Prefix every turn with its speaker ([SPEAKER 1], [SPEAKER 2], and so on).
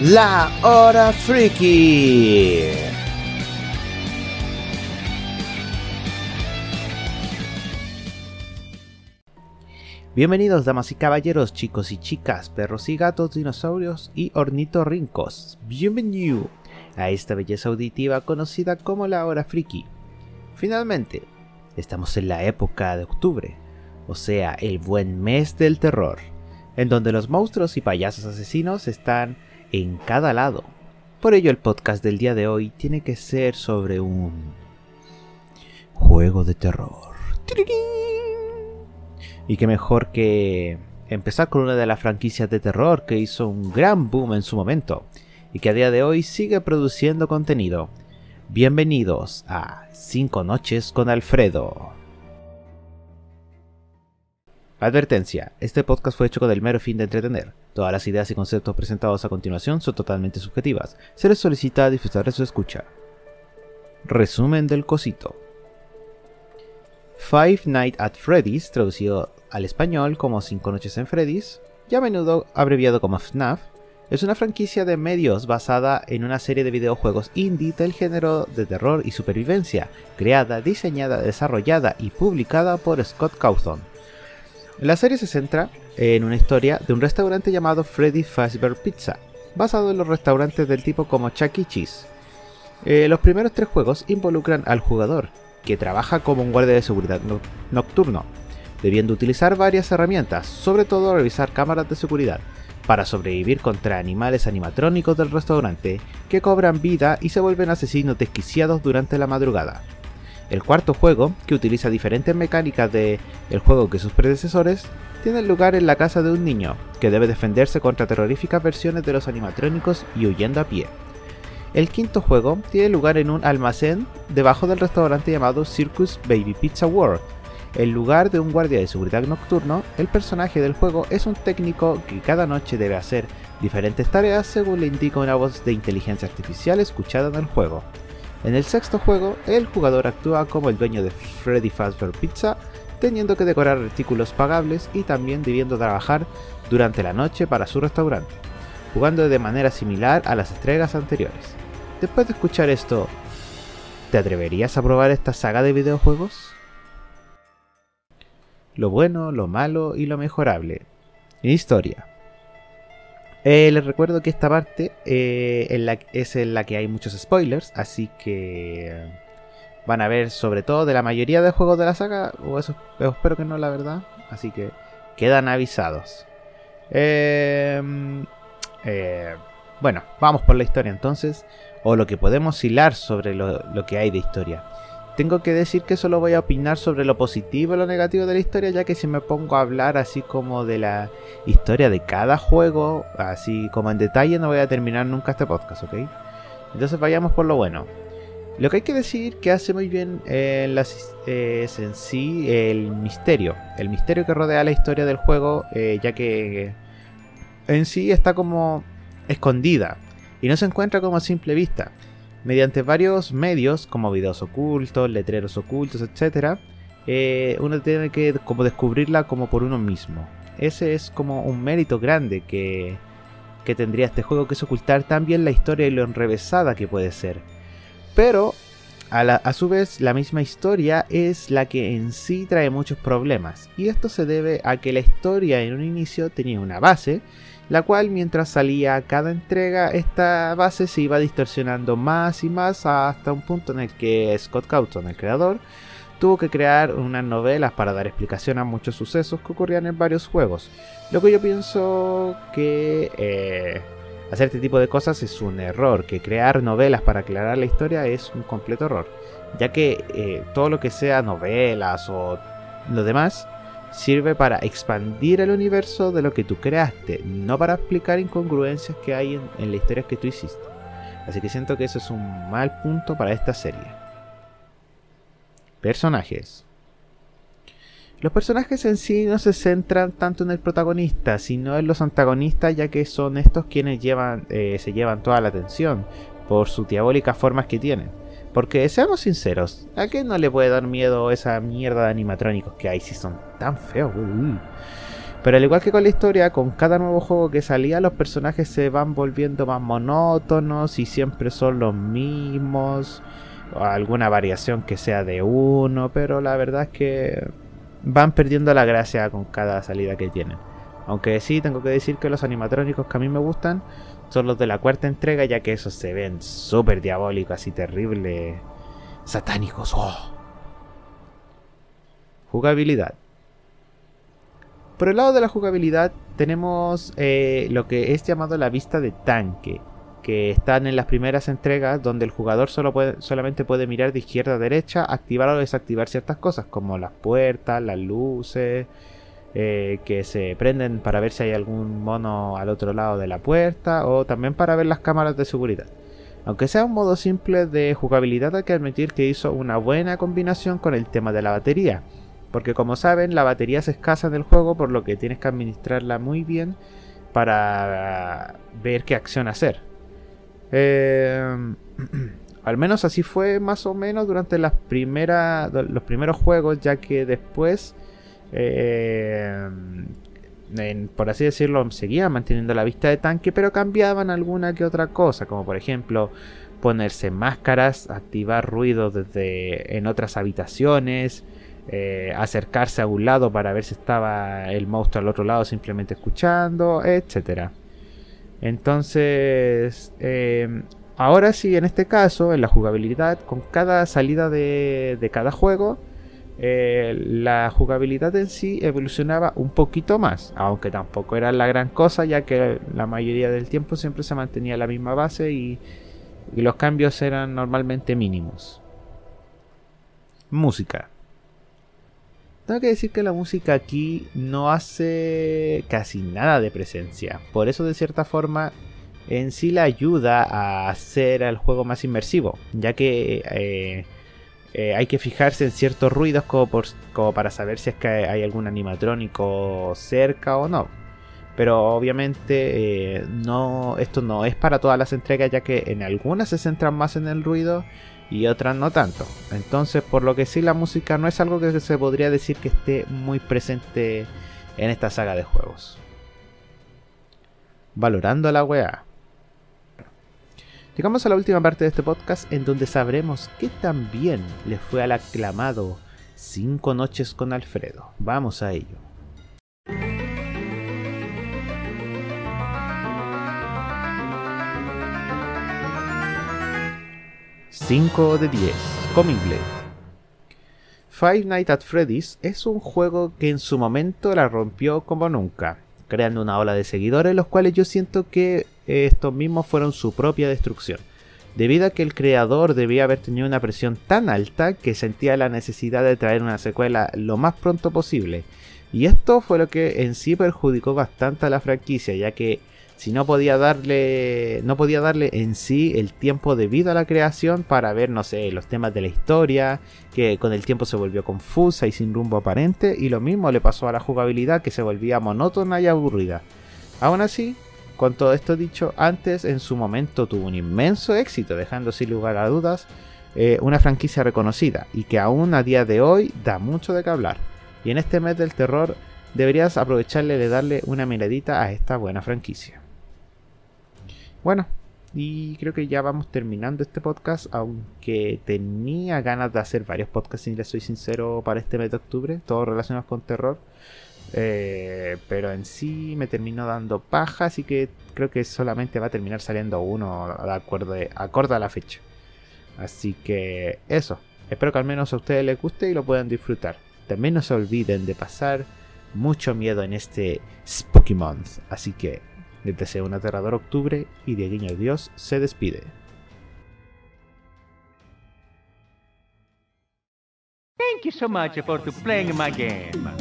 [SPEAKER 1] La Hora Friki. Bienvenidos damas y caballeros, chicos y chicas, perros y gatos, dinosaurios y ornitorrincos. Bienvenido a esta belleza auditiva conocida como la Hora Friki. Finalmente, estamos en la época de octubre, o sea, el buen mes del terror, en donde los monstruos y payasos asesinos están en cada lado. Por ello el podcast del día de hoy tiene que ser sobre un juego de terror. Y qué mejor que empezar con una de las franquicias de terror que hizo un gran boom en su momento y que a día de hoy sigue produciendo contenido. Bienvenidos a 5 noches con Alfredo. Advertencia, este podcast fue hecho con el mero fin de entretener. Todas las ideas y conceptos presentados a continuación son totalmente subjetivas. Se les solicita disfrutar de su escucha. Resumen del cosito. Five Nights at Freddy's, traducido al español como Cinco Noches en Freddy's, y a menudo abreviado como FNAF, es una franquicia de medios basada en una serie de videojuegos indie del género de terror y supervivencia, creada, diseñada, desarrollada y publicada por Scott Cawthon. La serie se centra en una historia de un restaurante llamado Freddy Fazbear Pizza, basado en los restaurantes del tipo como Chuck E. Cheese. Eh, los primeros tres juegos involucran al jugador, que trabaja como un guardia de seguridad nocturno, debiendo utilizar varias herramientas, sobre todo revisar cámaras de seguridad, para sobrevivir contra animales animatrónicos del restaurante que cobran vida y se vuelven asesinos desquiciados durante la madrugada. El cuarto juego, que utiliza diferentes mecánicas del el juego que sus predecesores, tiene lugar en la casa de un niño, que debe defenderse contra terroríficas versiones de los animatrónicos y huyendo a pie. El quinto juego tiene lugar en un almacén debajo del restaurante llamado Circus Baby Pizza World, en lugar de un guardia de seguridad nocturno, el personaje del juego es un técnico que cada noche debe hacer diferentes tareas según le indica una voz de inteligencia artificial escuchada en el juego. En el sexto juego, el jugador actúa como el dueño de Freddy Fazbear Pizza, teniendo que decorar artículos pagables y también debiendo trabajar durante la noche para su restaurante, jugando de manera similar a las entregas anteriores. Después de escuchar esto, ¿te atreverías a probar esta saga de videojuegos? lo bueno, lo malo y lo mejorable. Historia. Eh, les recuerdo que esta parte eh, es en la que hay muchos spoilers, así que van a ver sobre todo de la mayoría de juegos de la saga, o eso espero que no, la verdad. Así que quedan avisados. Em, eh, bueno, vamos por la historia entonces, o lo que podemos hilar sobre lo que hay de historia. Tengo que decir que solo voy a opinar sobre lo positivo y lo negativo de la historia, ya que si me pongo a hablar así como de la historia de cada juego, así como en detalle, no voy a terminar nunca este podcast, ¿ok? Entonces vayamos por lo bueno. Lo que hay que decir que hace muy bien eh, es en sí el misterio, el misterio que rodea la historia del juego, eh, ya que en sí está como escondida y no se encuentra como a simple vista mediante varios medios como videos ocultos, letreros ocultos, etc. Eh, uno tiene que como descubrirla como por uno mismo. Ese es como un mérito grande que, que tendría este juego, que es ocultar también la historia y lo enrevesada que puede ser. Pero a, a, su vez, la misma historia es la que en sí trae muchos problemas. Y esto se debe a que la historia en un inicio tenía una base la cual mientras salía cada entrega esta base se iba distorsionando más y más hasta un punto en el que Scott Cawthon, el creador, tuvo que crear unas novelas para dar explicación a muchos sucesos que ocurrían en varios juegos. Lo que yo pienso que eh, hacer este tipo de cosas es un error, que crear novelas para aclarar la historia es un completo error, ya que eh, todo lo que sea novelas o lo demás sirve para expandir el universo de lo que tú creaste, no para explicar incongruencias que hay en, la historia que tú hiciste. Así que siento que eso es un mal punto para esta serie. Personajes. Los personajes en sí no se centran tanto en el protagonista, sino en los antagonistas, ya que son estos quienes llevan, eh, se llevan toda la atención por sus diabólicas formas que tienen. Porque seamos sinceros, ¿a qué no le puede dar miedo esa mierda de animatrónicos que hay si son tan feos? Pero Pero al igual que con la historia, con cada nuevo juego que salía, los personajes se van volviendo más monótonos y siempre son los mismos. O alguna variación que sea de uno, pero la verdad es que van perdiendo la gracia con cada salida que tienen. Aunque sí, tengo que decir que los animatrónicos que a mí me gustan son los de la cuarta entrega, ya que esos se ven súper diabólicos, así terribles, satánicos. Oh. Jugabilidad. Por el lado de la jugabilidad tenemos eh, lo que es llamado la vista de tanque, que están en las primeras entregas donde el jugador solo puede, solamente puede mirar de izquierda a derecha, activar o desactivar ciertas cosas como las puertas, las luces, eh, que se prenden para ver si hay algún mono al otro lado de la puerta o también para ver las cámaras de seguridad. Aunque sea un modo simple de jugabilidad hay que admitir que hizo una buena combinación con el tema de la batería. Porque como saben la batería es escasa en el juego por lo que tienes que administrarla muy bien para ver qué acción hacer. Eh, al menos así fue más o menos durante las los primeros juegos ya que después eh, por así decirlo, seguían manteniendo la vista de tanque, pero cambiaban alguna que otra cosa, como por ejemplo ponerse máscaras, activar ruido desde en otras habitaciones, eh, acercarse a un lado para ver si estaba el monstruo al otro lado simplemente escuchando, etcétera. Entonces, eh, ahora sí, en este caso, en la jugabilidad, con cada salida de cada juego, eh, la jugabilidad en sí evolucionaba un poquito más, aunque tampoco era la gran cosa, ya que la mayoría del tiempo siempre se mantenía la misma base y, los cambios eran normalmente mínimos. Música. Tengo que decir que la música aquí no hace casi nada de presencia, por eso de cierta forma en sí la ayuda a hacer al juego más inmersivo, ya que eh, eh, hay que fijarse en ciertos ruidos como, para saber si es que hay algún animatrónico cerca o no. Pero obviamente eh, no, esto no es para todas las entregas ya que en algunas se centran más en el ruido y otras no tanto. Entonces por lo que sí la música no es algo que se podría decir que esté muy presente en esta saga de juegos. Valorando la weá. Llegamos a la última parte de este podcast en donde sabremos qué tan bien le fue al aclamado Cinco Noches con Alfredo. Vamos a ello. 5 de 10. Comible. Five Nights at Freddy's es un juego que en su momento la rompió como nunca, creando una ola de seguidores, los cuales yo siento que estos mismos fueron su propia destrucción, debido a que el creador debía haber tenido una presión tan alta que sentía la necesidad de traer una secuela lo más pronto posible. Y esto fue lo que en sí perjudicó bastante a la franquicia, ya que si no podía darle no podía darle en sí el tiempo debido a la creación para ver no sé los temas de la historia que con el tiempo se volvió confusa y sin rumbo aparente y lo mismo le pasó a la jugabilidad que se volvía monótona y aburrida aún así con todo esto dicho, antes en su momento tuvo un inmenso éxito, dejando sin lugar a dudas eh, una franquicia reconocida y que aún a día de hoy da mucho de qué hablar. Y en este mes del terror deberías aprovecharle de darle una miradita a esta buena franquicia. Bueno, y creo que ya vamos terminando este podcast, aunque tenía ganas de hacer varios podcasts, si les soy sincero, para este mes de octubre, todos relacionados con terror. Eh, pero en sí me terminó dando paja, así que creo que solamente va a terminar saliendo uno de acuerdo acorde a la fecha. Así que eso. Espero que al menos a ustedes les guste y lo puedan disfrutar. También no se olviden de pasar mucho miedo en este Spooky Month. Así que les deseo un aterrador octubre y de Guiño Dios se despide.
[SPEAKER 2] Thank you so much for playing my game.